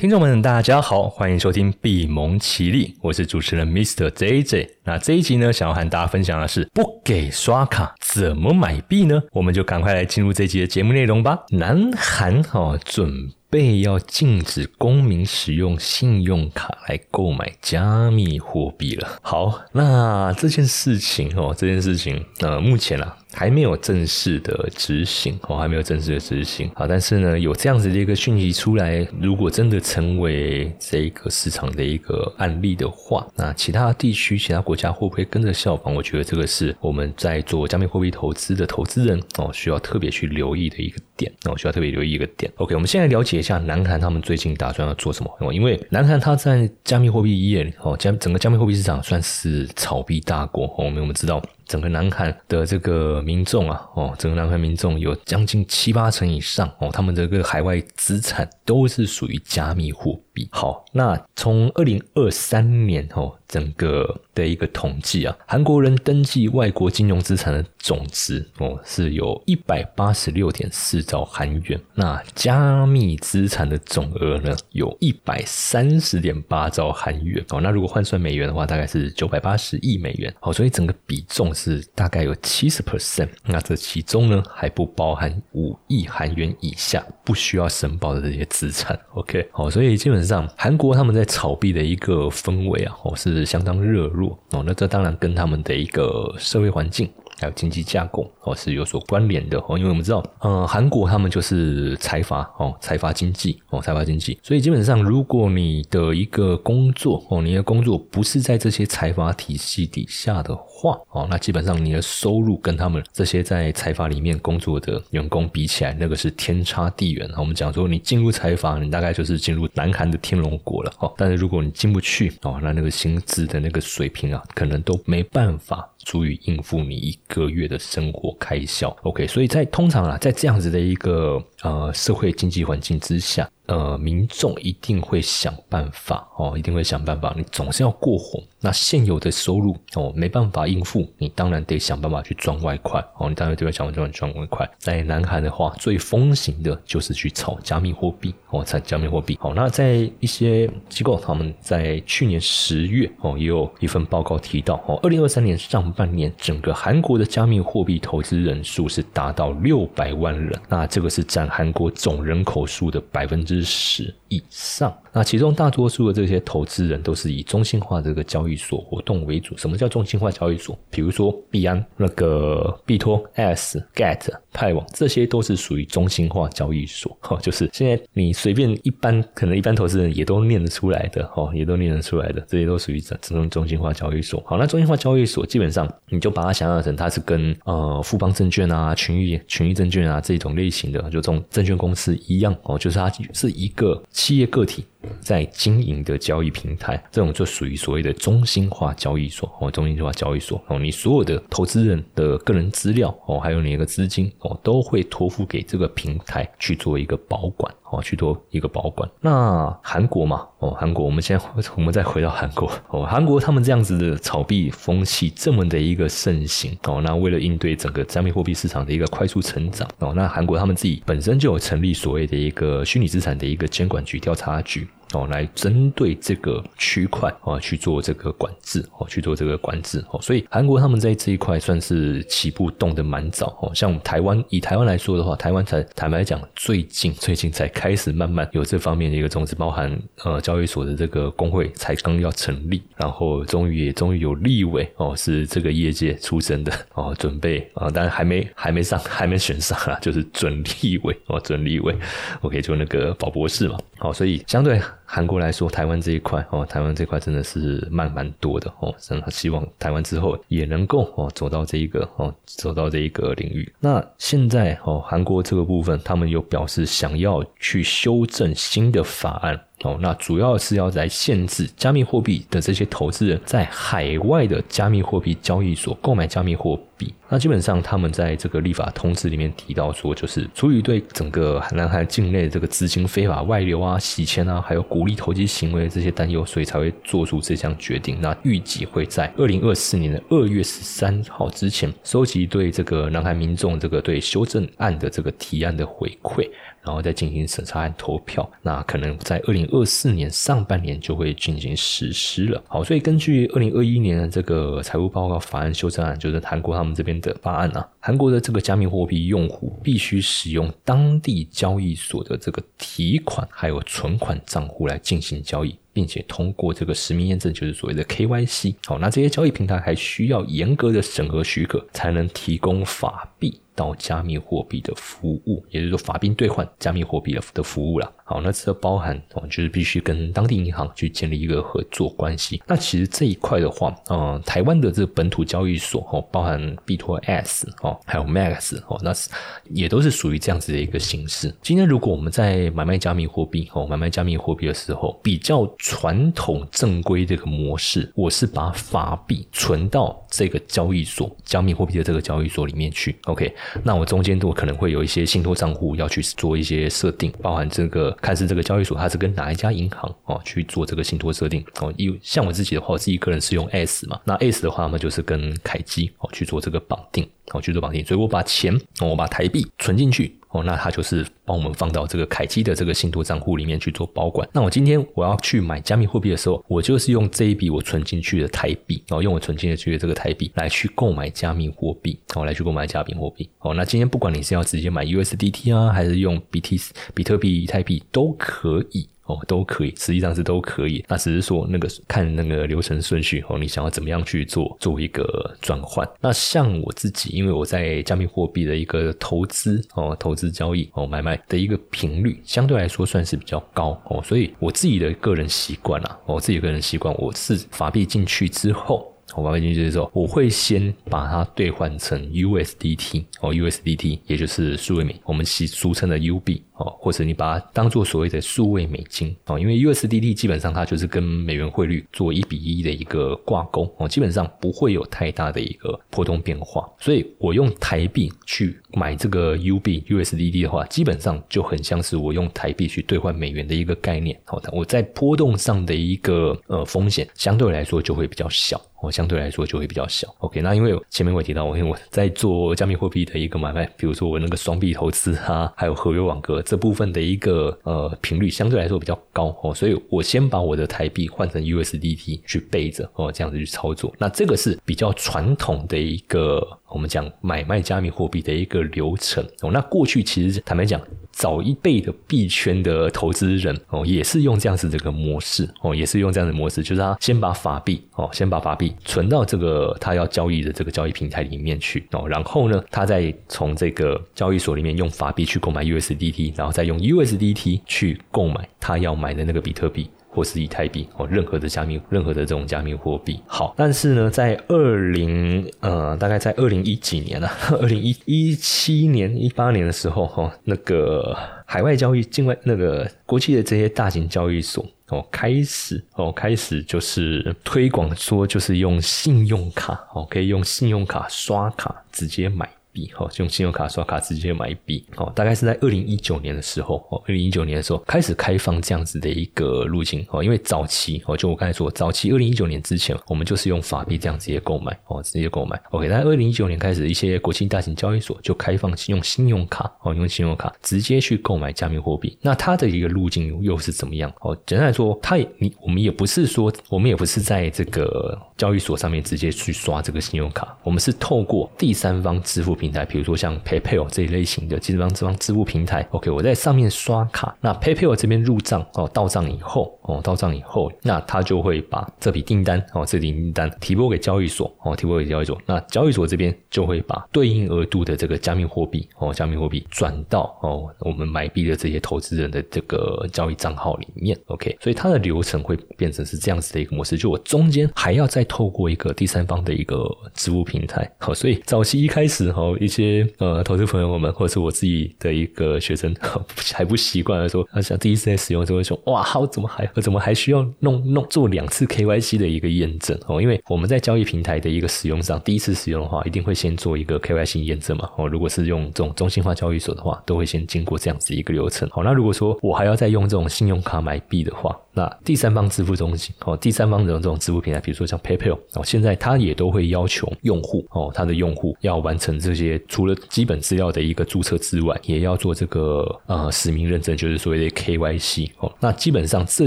听众们，大家好，欢迎收听闭蒙奇力，我是主持人 Mr. JJ。那这一集呢，想要和大家分享的是不给刷卡怎么买币呢？我们就赶快来进入这一集的节目内容吧。南韩哦，准备要禁止公民使用信用卡来购买加密货币了。好，那这件事情哦，这件事情呃，目前啊。还没有正式的执行哦，还没有正式的执行好，但是呢，有这样子的一个讯息出来，如果真的成为这个市场的一个案例的话，那其他地区、其他国家家会不会跟着效仿？我觉得这个是我们在做加密货币投资的投资人哦，需要特别去留意的一个点那我，需要特别留意一个点。OK，我们先来了解一下南韩他们最近打算要做什么哦，因为南韩它在加密货币业哦，加整个加密货币市场算是炒币大国哦，我们我们知道。整个南韩的这个民众啊，哦，整个南韩民众有将近七八成以上哦，他们这个海外资产都是属于加密货币。好，那从二零二三年哦。整个的一个统计啊，韩国人登记外国金融资产的总值哦，是有一百八十六点四兆韩元。那加密资产的总额呢，有一百三十点八兆韩元。哦，那如果换算美元的话，大概是九百八十亿美元。好，所以整个比重是大概有七十 percent。那这其中呢，还不包含五亿韩元以下不需要申报的这些资产。OK，好，所以基本上韩国他们在炒币的一个氛围啊，哦是。相当热络哦，那这当然跟他们的一个社会环境还有经济架构哦是有所关联的哦，因为我们知道，呃，韩国他们就是财阀哦，财阀经济哦，财阀经济，所以基本上如果你的一个工作哦，你的工作不是在这些财阀体系底下的。话哦，那基本上你的收入跟他们这些在财阀里面工作的员工比起来，那个是天差地远。我们讲说，你进入财阀，你大概就是进入南韩的天龙国了哦。但是如果你进不去哦，那那个薪资的那个水平啊，可能都没办法足以应付你一个月的生活开销。OK，所以在通常啊，在这样子的一个呃社会经济环境之下。呃，民众一定会想办法哦，一定会想办法。你总是要过活，那现有的收入哦，没办法应付，你当然得想办法去赚外快哦。你当然得想办法赚外快。在南韩的话，最风行的就是去炒加密货币哦，炒加密货币。好，那在一些机构，他们在去年十月哦，也有一份报告提到哦，二零二三年上半年，整个韩国的加密货币投资人数是达到六百万人，那这个是占韩国总人口数的百分之。十以上，那其中大多数的这些投资人都是以中心化这个交易所活动为主。什么叫中心化交易所？比如说币安、那个币托、S、Get、派网，这些都是属于中心化交易所。哈，就是现在你随便一般可能一般投资人也都念得出来的，哈，也都念得出来的，这些都属于这这种中心化交易所。好，那中心化交易所基本上你就把它想象成它是跟呃富邦证券啊、群益群益证券啊这种类型的，就这种证券公司一样哦，就是它是。一个企业个体。在经营的交易平台，这种就属于所谓的中心化交易所哦，中心化交易所哦，你所有的投资人的个人资料哦，还有你一个资金哦，都会托付给这个平台去做一个保管。哦，去做一个保管。那韩国嘛哦，韩国，我们现在我们再回到韩国哦，韩国他们这样子的炒币风气这么的一个盛行哦，那为了应对整个加密货币市场的一个快速成长哦，那韩国他们自己本身就有成立所谓的一个虚拟资产的一个监管局调查局。哦，来针对这个区块哦去做这个管制哦，去做这个管制哦，所以韩国他们在这一块算是起步动得蛮早哦。像台湾以台湾来说的话，台湾才坦白讲，最近最近才开始慢慢有这方面的一个种子，包含呃交易所的这个工会才刚要成立，然后终于也终于有立委哦，是这个业界出身的哦，准备啊，当然还没还没上，还没选上啊，就是准立委哦，准立委，OK，就那个宝博士嘛，好，所以相对。韩国来说，台湾这一块哦，台湾这块真的是慢蛮多的哦，真的希望台湾之后也能够哦走到这一个哦走到这一个领域。那现在哦，韩国这个部分，他们有表示想要去修正新的法案。哦，那主要是要来限制加密货币的这些投资人，在海外的加密货币交易所购买加密货币。那基本上他们在这个立法通知里面提到说，就是出于对整个南海境内这个资金非法外流啊、洗钱啊，还有鼓励投机行为这些担忧，所以才会做出这项决定。那预计会在二零二四年的二月十三号之前，收集对这个南海民众这个对修正案的这个提案的回馈。然后再进行审查和投票，那可能在二零二四年上半年就会进行实施了。好，所以根据二零二一年的这个财务报告法案修正案，就是韩国他们这边的法案啊，韩国的这个加密货币用户必须使用当地交易所的这个提款还有存款账户来进行交易。并且通过这个实名验证，就是所谓的 KYC。好，那这些交易平台还需要严格的审核许可，才能提供法币到加密货币的服务，也就是说法币兑换加密货币的的服务了。好，那这包含哦，就是必须跟当地银行去建立一个合作关系。那其实这一块的话，嗯，台湾的这个本土交易所哦，包含币托 S 哦，还有 Max 哦，那是也都是属于这样子的一个形式。今天如果我们在买卖加密货币哦，买卖加密货币的时候，比较传统正规这个模式，我是把法币存到这个交易所加密货币的这个交易所里面去。OK，那我中间都可能会有一些信托账户要去做一些设定，包含这个。看是这个交易所，它是跟哪一家银行哦去做这个信托设定哦？因像我自己的话，我自己个人是用 S 嘛，那 S 的话嘛，就是跟凯基哦去做这个绑定哦去做绑定，所以我把钱我把台币存进去。哦，那它就是帮我们放到这个凯基的这个信托账户里面去做保管。那我今天我要去买加密货币的时候，我就是用这一笔我存进去的台币，然后用我存进去的这个台币来去购买加密货币，然哦，来去购买加密货币。哦，那今天不管你是要直接买 USDT 啊，还是用 BT 比特币、以太币都可以。哦，都可以，实际上是都可以。那只是说那个看那个流程顺序哦，你想要怎么样去做做一个转换？那像我自己，因为我在加密货币的一个投资哦，投资交易哦，买卖的一个频率相对来说算是比较高哦，所以我自己的个人习惯啊，我自己个人习惯，我是法币进去之后。我把它进去的时候，我会先把它兑换成 USDT 哦，USDT 也就是数位美，我们俗俗称的 UB 哦，或者你把它当做所谓的数位美金哦，因为 USDT 基本上它就是跟美元汇率做一比一的一个挂钩哦，基本上不会有太大的一个波动变化，所以我用台币去买这个 UB USDT 的话，基本上就很像是我用台币去兑换美元的一个概念。好，我在波动上的一个呃风险相对来说就会比较小。哦相对来说就会比较小。OK，那因为前面我提到，我因为我在做加密货币的一个买卖，比如说我那个双币投资啊，还有合约网格这部分的一个呃频率相对来说比较高哦，所以我先把我的台币换成 USDT 去备着哦，这样子去操作。那这个是比较传统的一个我们讲买卖加密货币的一个流程哦。那过去其实坦白讲。早一辈的币圈的投资人哦，也是用这样子这个模式哦，也是用这样的模式，就是他先把法币哦，先把法币存到这个他要交易的这个交易平台里面去哦，然后呢，他再从这个交易所里面用法币去购买 USDT，然后再用 USDT 去购买他要买的那个比特币。或是以太币哦，任何的加密，任何的这种加密货币。好，但是呢，在二零呃，大概在二零一几年啊，二零一一七年、一八年的时候哈，那个海外交易、境外那个国际的这些大型交易所哦，开始哦，开始就是推广说，就是用信用卡哦，可以用信用卡刷卡直接买。币哈，用信用卡刷卡直接买币哦，大概是在二零一九年的时候哦，二零一九年的时候开始开放这样子的一个路径哦，因为早期哦，就我刚才说，早期二零一九年之前，我们就是用法币这样直接购买哦，直接购买。OK，但二零一九年开始，一些国际大型交易所就开放用信用卡哦，用信用卡直接去购买加密货币。那它的一个路径又是怎么样？哦，简单来说，它也你我们也不是说，我们也不是在这个交易所上面直接去刷这个信用卡，我们是透过第三方支付。平台，比如说像 PayPal 这一类型的第三方支方支付平台，OK，我在上面刷卡，那 PayPal 这边入账哦，到账以后哦，到账以后，那他就会把这笔订单哦，这笔订单提拨给交易所哦，提拨给交易所，那交易所这边就会把对应额度的这个加密货币哦，加密货币转到哦，我们买币的这些投资人的这个交易账号里面，OK，所以它的流程会变成是这样子的一个模式，就我中间还要再透过一个第三方的一个支付平台，好，所以早期一开始哈。哦，一些呃投资朋友们，或者是我自己的一个学生 还不习惯的说，他想第一次在使用的时候会说，哇，我怎么还我怎么还需要弄弄做两次 KYC 的一个验证哦？因为我们在交易平台的一个使用上，第一次使用的话，一定会先做一个 KYC 验证嘛。哦，如果是用这种中心化交易所的话，都会先经过这样子一个流程。好，那如果说我还要再用这种信用卡买币的话，那第三方支付中心哦，第三方的这种支付平台，比如说像 PayPal 哦，现在它也都会要求用户哦，它的用户要完成这些除了基本资料的一个注册之外，也要做这个呃实名认证，就是所谓的 KYC 哦。那基本上这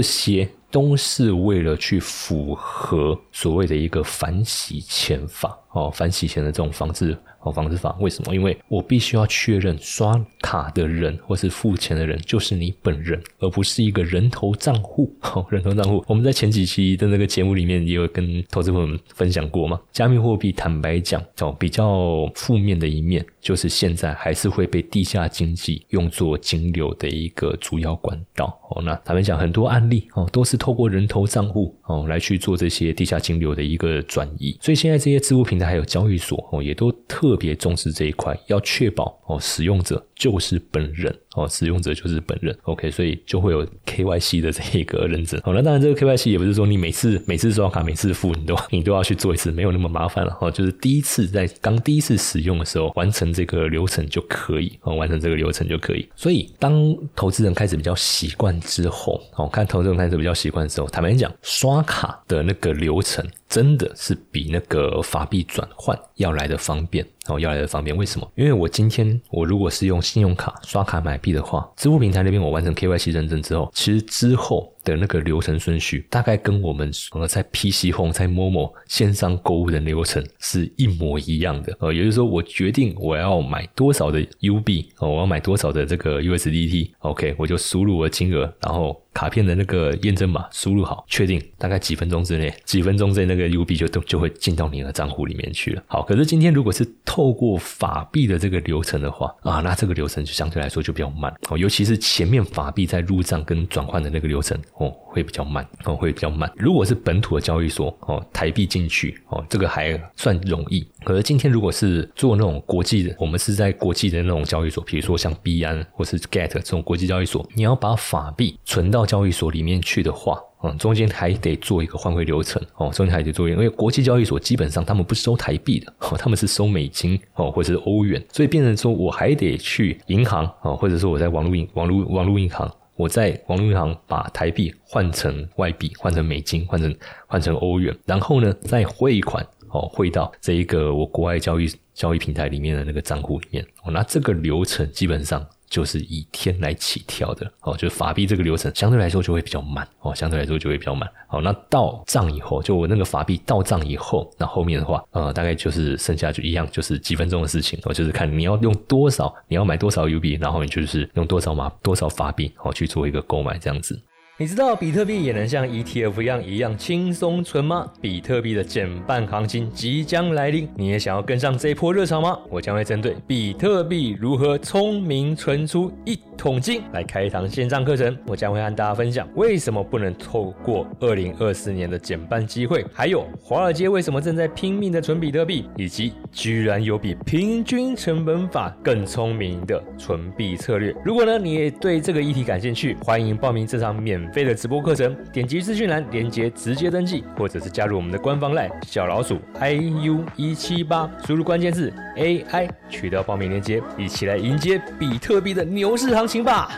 些都是为了去符合所谓的一个反洗钱法哦，反洗钱的这种方式。哦，防止法为什么？因为我必须要确认刷卡的人或是付钱的人就是你本人，而不是一个人头账户。哦，人头账户，我们在前几期的那个节目里面也有跟投资朋友们分享过嘛。加密货币坦白讲，哦，比较负面的一面就是现在还是会被地下经济用作金流的一个主要管道。哦，那坦白讲，很多案例哦都是透过人头账户哦来去做这些地下金流的一个转移。所以现在这些支付平台还有交易所哦也都特。特别重视这一块，要确保哦，使用者就是本人。哦，使用者就是本人。OK，所以就会有 KYC 的这一个认证。好，那当然这个 KYC 也不是说你每次每次刷卡每次付你都 你都要去做一次，没有那么麻烦了哦。就是第一次在刚第一次使用的时候完成这个流程就可以哦，完成这个流程就可以。所以当投资人开始比较习惯之后，哦，看投资人开始比较习惯之后，坦白讲，刷卡的那个流程真的是比那个法币转换要来的方便。哦，要来的方便，为什么？因为我今天我如果是用信用卡刷卡买币的话，支付平台那边我完成 KYC 认证之后，其实之后的那个流程顺序，大概跟我们呃在 PC Home 在某某线上购物的流程是一模一样的。呃，也就是说，我决定我要买多少的 U 币，哦，我要买多少的这个 USDT，OK，我就输入我的金额，然后。卡片的那个验证码输入好，确定大概几分钟之内，几分钟之内那个 U 币就都就会进到你的账户里面去了。好，可是今天如果是透过法币的这个流程的话啊，那这个流程就相对来说就比较慢哦，尤其是前面法币在入账跟转换的那个流程哦，会比较慢哦，会比较慢。如果是本土的交易所哦，台币进去哦，这个还算容易。可是今天如果是做那种国际的，我们是在国际的那种交易所，比如说像币安或是 Get 这种国际交易所，你要把法币存到交易所里面去的话，嗯，中间还得做一个换汇流程哦，中间还得做，因为国际交易所基本上他们不收台币的，哦，他们是收美金哦，或者是欧元，所以变成说我还得去银行哦，或者说我在网络银网络网络银行，我在网络银行把台币换成外币，换成美金，换成换成欧元，然后呢再汇款。哦，汇到这一个我国外交易交易平台里面的那个账户里面，哦，那这个流程基本上就是以天来起跳的，哦，就是法币这个流程相对来说就会比较慢，哦，相对来说就会比较慢，好，那到账以后，就我那个法币到账以后，那后面的话，呃，大概就是剩下就一样，就是几分钟的事情，哦，就是看你要用多少，你要买多少 U 币，然后你就是用多少码多少法币，哦，去做一个购买这样子。你知道比特币也能像 ETF 一样一样轻松存吗？比特币的减半行情即将来临，你也想要跟上这一波热潮吗？我将会针对比特币如何聪明存出一桶金来开一堂线上课程。我将会和大家分享为什么不能透过2024年的减半机会，还有华尔街为什么正在拼命的存比特币，以及居然有比平均成本法更聪明的存币策略。如果呢你也对这个议题感兴趣，欢迎报名这场免。免费的直播课程，点击资讯栏链接直接登记，或者是加入我们的官方 LINE 小老鼠 iu 一七八，输入关键字 AI 取到报名链接，一起来迎接比特币的牛市行情吧！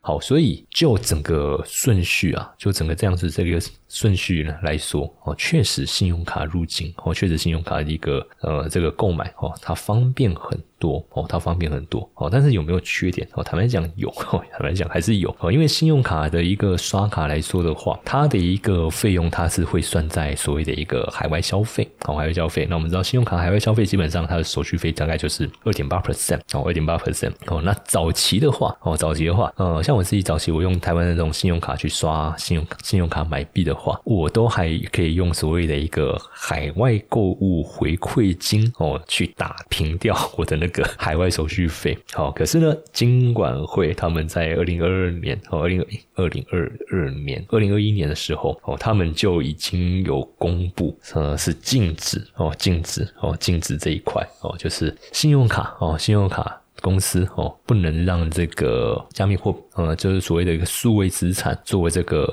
好，所以就整个顺序啊，就整个这样子这个顺序呢来说，哦，确实信用卡入境，哦，确实信用卡的一个呃这个购买，哦，它方便很。多哦，它方便很多哦，但是有没有缺点哦？坦白讲有，坦白讲还是有哦。因为信用卡的一个刷卡来说的话，它的一个费用它是会算在所谓的一个海外消费哦，海外消费。那我们知道信用卡海外消费基本上它的手续费大概就是二点八 percent 哦，二点八 percent 哦。那早期的话哦，早期的话呃，像我自己早期我用台湾的这种信用卡去刷信用信用卡买币的话，我都还可以用所谓的一个海外购物回馈金哦，去打平掉我的那个海外手续费。好，可是呢，金管会他们在二零二二年哦，二零二零二二年、二零二一年的时候哦，他们就已经有公布，呃，是禁止哦，禁止哦，禁止这一块哦，就是信用卡哦，信用卡。公司哦，不能让这个加密货呃，就是所谓的一个数位资产作为这个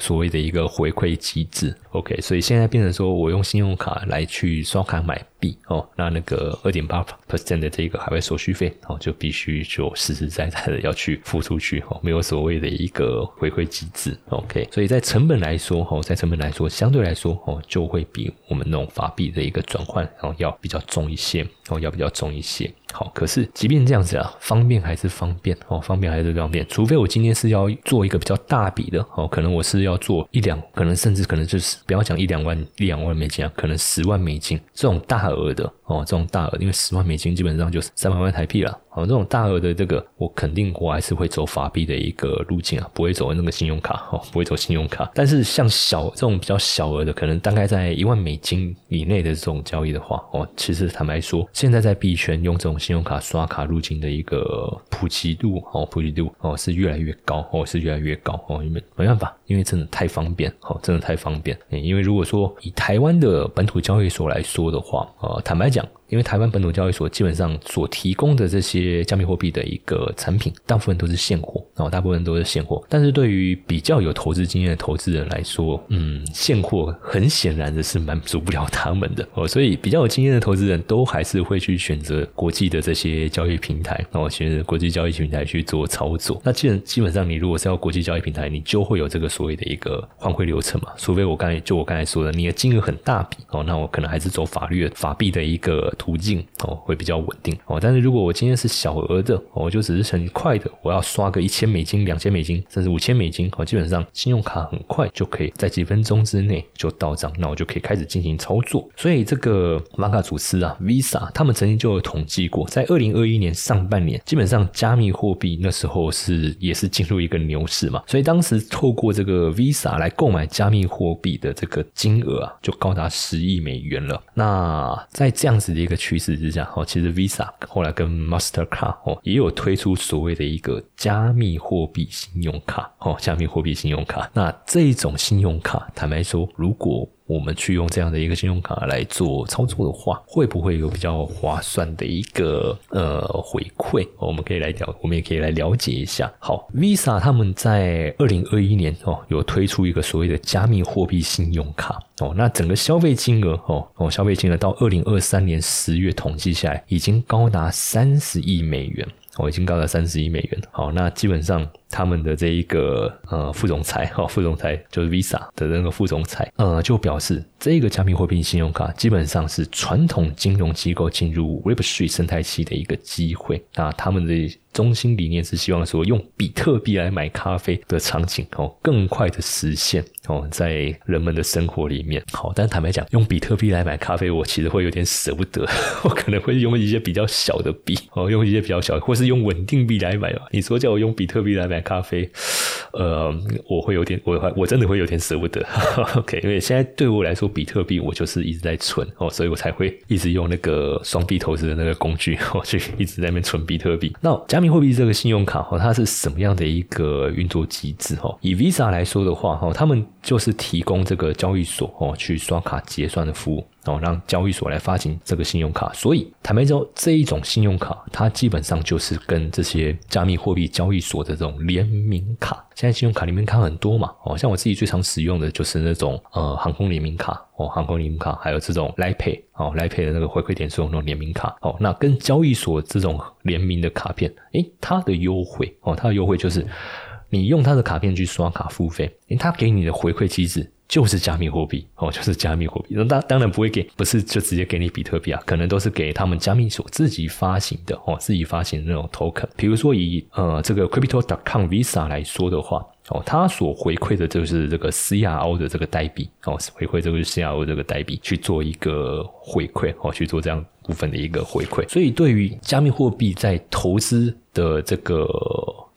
所谓的一个回馈机制。OK，所以现在变成说我用信用卡来去刷卡买币哦，那那个二点八 percent 的这个海外手续费哦，就必须就实实在在的要去付出去哦，没有所谓的一个回馈机制。OK，所以在成本来说哦，在成本来说相对来说哦，就会比我们那种法币的一个转换然后要比较重一些哦，要比较重一些。好，可是即便这样子啊，方便还是方便哦，方便还是方便。除非我今天是要做一个比较大笔的哦，可能我是要做一两，可能甚至可能就是不要讲一两万一两万美金啊，可能十万美金这种大额的哦，这种大额，因为十万美金基本上就是三百万台币了。哦，这种大额的这个，我肯定我还是会走法币的一个路径啊，不会走那个信用卡哦，不会走信用卡。但是像小这种比较小额的，可能大概在一万美金以内的这种交易的话，哦，其实坦白说，现在在币圈用这种信用卡刷卡路径的一个普及度哦，普及度哦是越来越高哦，是越来越高哦，因为没办法，因为真的太方便哦，真的太方便。因为如果说以台湾的本土交易所来说的话，呃，坦白讲。讲，因为台湾本土交易所基本上所提供的这些加密货币的一个产品，大部分都是现货，哦，大部分都是现货。但是对于比较有投资经验的投资人来说，嗯，现货很显然的是满足不了他们的哦，所以比较有经验的投资人都还是会去选择国际的这些交易平台，然后，选择国际交易平台去做操作。那基本基本上，你如果是要国际交易平台，你就会有这个所谓的一个换汇流程嘛，除非我刚才就我刚才说的，你的金额很大笔哦，那我可能还是走法律法币的一个。途径哦会比较稳定哦，但是如果我今天是小额的，我就只是很快的，我要刷个一千美金、两千美金，甚至五千美金，哦，基本上信用卡很快就可以在几分钟之内就到账，那我就可以开始进行操作。所以这个马卡祖斯啊，Visa 他们曾经就有统计过，在二零二一年上半年，基本上加密货币那时候是也是进入一个牛市嘛，所以当时透过这个 Visa 来购买加密货币的这个金额啊，就高达十亿美元了。那在这样子的一趋势之下，哦，其实 Visa 后来跟 Mastercard 哦也有推出所谓的一个加密货币信用卡，哦，加密货币信用卡。那这种信用卡，坦白说，如果我们去用这样的一个信用卡来做操作的话，会不会有比较划算的一个呃回馈？我们可以来了，我们也可以来了解一下。好，Visa 他们在二零二一年哦，有推出一个所谓的加密货币信用卡哦，那整个消费金额哦哦，消费金额到二零二三年十月统计下来，已经高达三十亿美元。哦已经高达三十亿美元。好，那基本上他们的这一个呃副总裁哈，副总裁就是 Visa 的那个副总裁，呃，就表示这个加密货币信用卡基本上是传统金融机构进入 Web3 生态系的一个机会。那他们的中心理念是希望说，用比特币来买咖啡的场景哦，更快的实现哦，在人们的生活里面。好，但坦白讲，用比特币来买咖啡，我其实会有点舍不得，我可能会用一些比较小的币哦，用一些比较小，或是用稳定币来买吧。你说叫我用比特币来买咖啡，呃，我会有点，我我真的会有点舍不得。OK，因为现在对我来说，比特币我就是一直在存哦，所以我才会一直用那个双币投资的那个工具，我去一直在那边存比特币。那加密货币这个信用卡哈，它是什么样的一个运作机制哈？以 Visa 来说的话哈，他们就是提供这个交易所哦去刷卡结算的服务哦，让交易所来发行这个信用卡。所以坦白说，这一种信用卡它基本上就是跟这些加密货币交易所的这种联名卡。现在信用卡联名卡很多嘛哦，像我自己最常使用的就是那种呃航空联名卡。哦，航空联名卡，还有这种来配哦，来配的那个回馈点数那种联名卡哦，那跟交易所这种联名的卡片，诶，它的优惠哦，它的优惠就是你用它的卡片去刷卡付费，诶，它给你的回馈机制就是加密货币哦，就是加密货币。那当当然不会给，不是就直接给你比特币啊，可能都是给他们加密所自己发行的哦，自己发行的那种 token。比如说以呃这个 crypto.com Visa 来说的话。哦，它所回馈的就是这个 CRO 的这个代币哦，回馈这个 CRO 这个代币去做一个回馈哦，去做这样部分的一个回馈。所以对于加密货币在投资的这个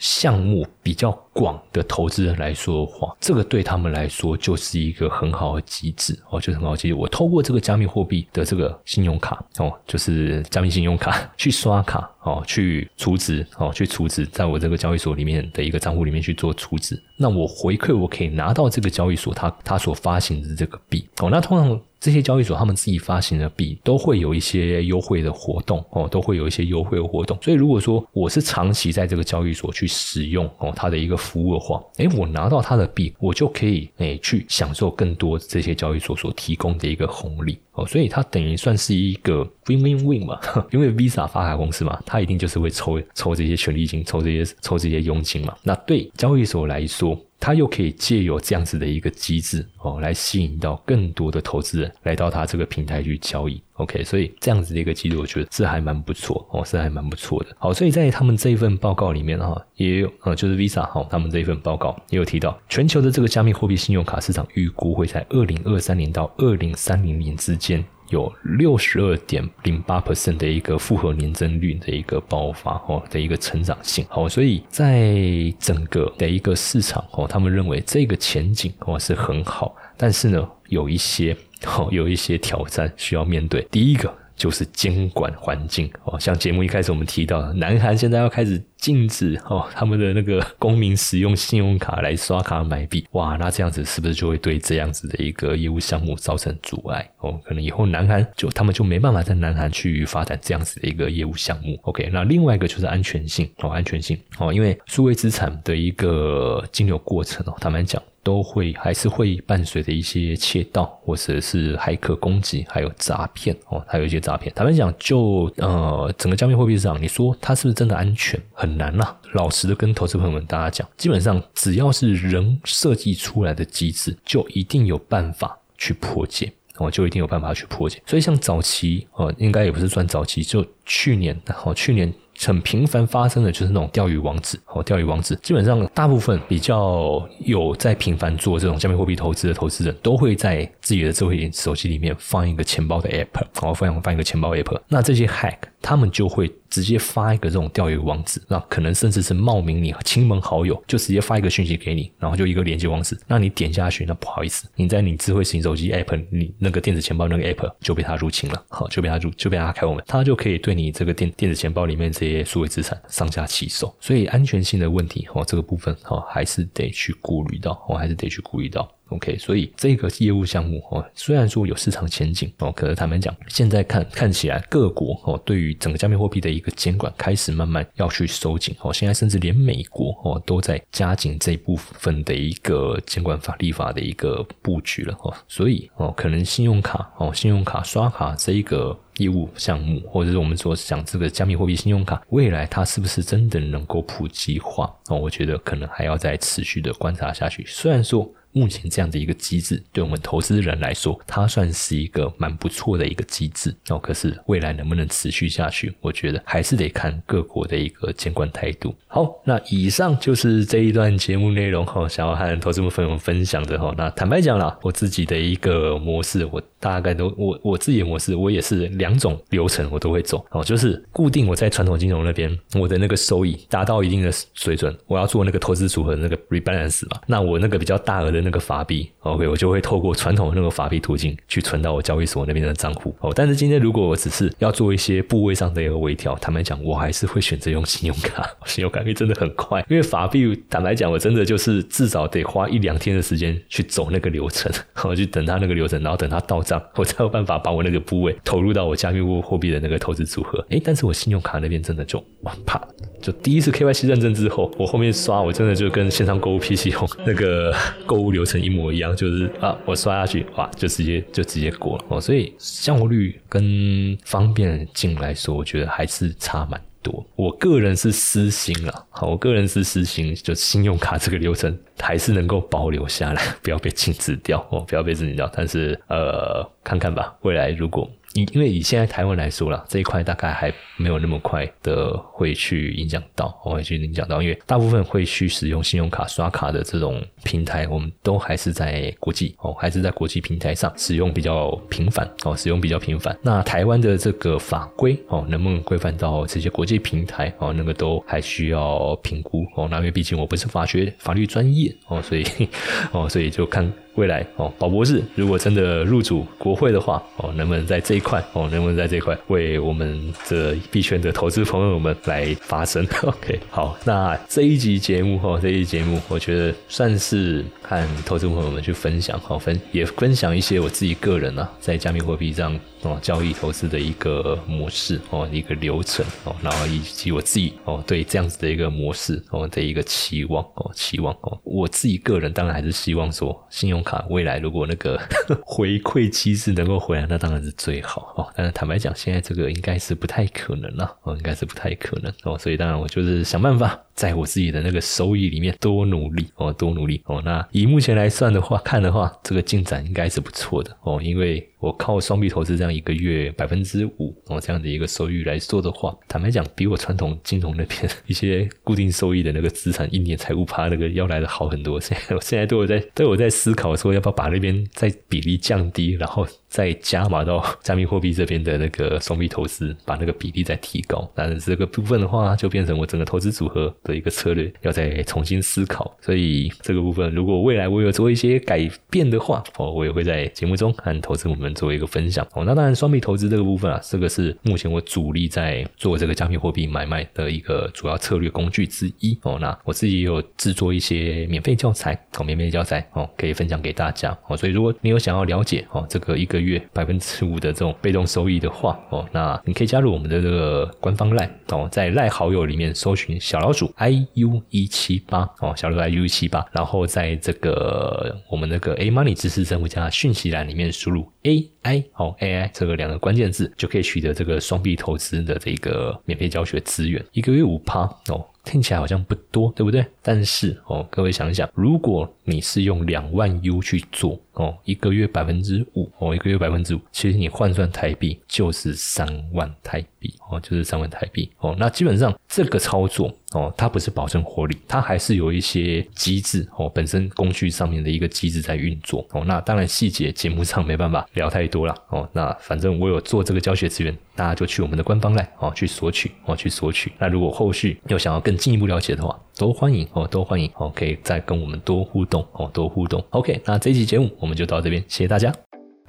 项目比较广的投资人来说的话，这个对他们来说就是一个很好的机制哦，就是很好机制。我透过这个加密货币的这个信用卡哦，就是加密信用卡去刷卡哦，去储值哦，去储值在我这个交易所里面的一个账户里面去做储值，那我回馈我可以拿到这个交易所它它所发行的这个币哦，那通常。这些交易所他们自己发行的币都会有一些优惠的活动哦，都会有一些优惠的活动。所以如果说我是长期在这个交易所去使用哦它的一个服务的话，诶，我拿到它的币，我就可以诶去享受更多这些交易所所提供的一个红利哦。所以它等于算是一个 win win win 嘛，因为 Visa 发卡公司嘛，它一定就是会抽抽这些权利金，抽这些抽这些佣金嘛。那对交易所来说，它又可以借由这样子的一个机制哦，来吸引到更多的投资人来到它这个平台去交易。OK，所以这样子的一个记录，我觉得是还蛮不错哦，是还蛮不错的。好，所以在他们这一份报告里面哈，也有呃，就是 Visa 哈，他们这一份报告也有提到，全球的这个加密货币信用卡市场预估会在二零二三年到二零三零年之间。有六十二点零八 percent 的一个复合年增率的一个爆发哦的一个成长性好，所以在整个的一个市场哦，他们认为这个前景哦是很好，但是呢有一些哦有一些挑战需要面对。第一个。就是监管环境哦，像节目一开始我们提到的，南韩现在要开始禁止哦 他们的那个公民使用信用卡来刷卡买币，哇，那这样子是不是就会对这样子的一个业务项目造成阻碍哦？可能以后南韩就他们就没办法在南韩去发展这样子的一个业务项目。OK，那另外一个就是安全性哦，安全性哦，因为数位资产的一个金流过程哦，坦白讲。都会还是会伴随着一些窃盗，或者是骇客攻击，还有诈骗哦，还有一些诈骗。坦白讲，就呃整个加密货币市场，你说它是不是真的安全？很难呐。老实的跟投资朋友们大家讲，基本上只要是人设计出来的机制，就一定有办法去破解哦，就一定有办法去破解。所以像早期哦，应该也不是算早期，就去年哦，去年。很频繁发生的就是那种钓鱼网址哦，钓鱼网址基本上大部分比较有在频繁做这种加密货币投资的投资人都会在自己的智慧手机里面放一个钱包的 app，然后放放一个钱包 app，那这些 hack 他们就会。直接发一个这种钓鱼网址，那可能甚至是冒名你亲朋好友，就直接发一个讯息给你，然后就一个连接网址，那你点下去，那不好意思，你在你智慧型手机 app，你那个电子钱包那个 app 就被他入侵了，好，就被他入就被他开我们，他就可以对你这个电电子钱包里面这些数位资产上下其手，所以安全性的问题哦，这个部分哦还是得去顾虑到，我还是得去顾虑到。OK，所以这个业务项目哦，虽然说有市场前景哦，可是坦白讲，现在看看起来各国哦，对于整个加密货币的一个监管开始慢慢要去收紧哦，现在甚至连美国哦都在加紧这部分的一个监管法立法的一个布局了哦，所以哦，可能信用卡哦，信用卡刷卡这一个业务项目，或者是我们所讲这个加密货币信用卡，未来它是不是真的能够普及化哦？我觉得可能还要再持续的观察下去。虽然说。目前这样的一个机制，对我们投资人来说，它算是一个蛮不错的一个机制哦。可是未来能不能持续下去，我觉得还是得看各国的一个监管态度。好，那以上就是这一段节目内容哈，想要和投资朋友们分享的哈。那坦白讲啦，我自己的一个模式，我大概都我我自己的模式，我也是两种流程我都会走哦，就是固定我在传统金融那边，我的那个收益达到一定的水准，我要做那个投资组合那个 rebalance 嘛，那我那个比较大额的。那个法币，OK，我就会透过传统的那个法币途径去存到我交易所那边的账户哦。但是今天如果我只是要做一些部位上的一个微调，坦白讲，我还是会选择用信用卡。信用卡可以真的很快，因为法币坦白讲，我真的就是至少得花一两天的时间去走那个流程，我就等它那个流程，然后等它到账，我才有办法把我那个部位投入到我加密货币的那个投资组合。哎，但是我信用卡那边真的就哇怕，就第一次 KYC 认证之后，我后面刷，我真的就跟线上购物 PC 用那个购物。流程一模一样，就是啊，我刷下去，哇，就直接就直接过了哦。所以效率跟方便性来说，我觉得还是差蛮多。我个人是私心了，好，我个人是私心，就信用卡这个流程还是能够保留下来，不要被禁止掉哦，不要被禁止掉。但是呃，看看吧，未来如果因因为以现在台湾来说啦，这一块大概还没有那么快的会去影响到，会去影响到，因为大部分会去使用信用卡刷卡的这种平台，我们都还是在国际哦，还是在国际平台上使用比较频繁哦，使用比较频繁。那台湾的这个法规哦，能不能规范到这些国际平台哦，那个都还需要评估哦。那因为毕竟我不是法学法律专业哦，所以 哦，所以就看。未来哦，宝博士如果真的入主国会的话哦，能不能在这一块哦，能不能在这一块为我们这币圈的投资朋友们来发声？OK，好，那这一集节目哈，这一集节目我觉得算是看投资朋友们去分享，好分也分享一些我自己个人啊，在加密货币上哦交易投资的一个模式哦，一个流程哦，然后以及我自己哦对这样子的一个模式哦的一个期望哦，期望哦，我自己个人当然还是希望说信用。卡未来如果那个 回馈机制能够回来，那当然是最好哦。但是坦白讲，现在这个应该是不太可能了哦，应该是不太可能哦。所以当然我就是想办法。在我自己的那个收益里面多努力哦，多努力哦。那以目前来算的话，看的话，这个进展应该是不错的哦。因为我靠双币投资这样一个月百分之五哦这样的一个收益来说的话，坦白讲，比我传统金融那边 一些固定收益的那个资产一年财务趴那个要来的好很多。现在我现在都有在都有在思考说，要不要把那边再比例降低，然后再加码到 加密货币这边的那个双币投资，把那个比例再提高。但是这个部分的话，就变成我整个投资组合。的一个策略要再重新思考，所以这个部分如果未来我有做一些改变的话，哦，我也会在节目中和投资我们做一个分享。哦，那当然双币投资这个部分啊，这个是目前我主力在做这个加密货币买卖的一个主要策略工具之一。哦，那我自己也有制作一些免费教材，哦，免费教材哦，可以分享给大家。哦，所以如果你有想要了解哦这个一个月百分之五的这种被动收益的话，哦，那你可以加入我们的这个官方赖哦，在赖好友里面搜寻小老鼠。i u 一七八哦，小老鼠 i u 一七八，然后在这个我们那个 a money 知识生活家讯息栏里面输入 a i 哦 a i 这个两个关键字，就可以取得这个双币投资的这个免费教学资源，一个月五趴哦。听起来好像不多，对不对？但是哦，各位想一想，如果你是用两万 U 去做哦，一个月百分之五哦，一个月百分之五，其实你换算台币就是三万台币哦，就是三万台币哦。那基本上这个操作哦，它不是保证获利，它还是有一些机制哦，本身工具上面的一个机制在运作哦。那当然细节节目上没办法聊太多了哦。那反正我有做这个教学资源，大家就去我们的官方来哦去索取哦去索取。那如果后续又想要更进一步了解的话，都欢迎哦，都欢迎哦，可以再跟我们多互动哦，多互动。OK，那这期节目我们就到这边，谢谢大家。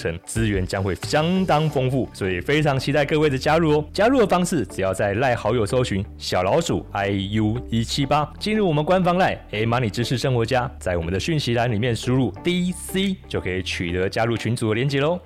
程。资源将会相当丰富，所以非常期待各位的加入哦！加入的方式只要在赖好友搜寻小老鼠 i u 一七八，进入我们官方赖 A Money 知识生活家，在我们的讯息栏里面输入 D C 就可以取得加入群组的连接喽。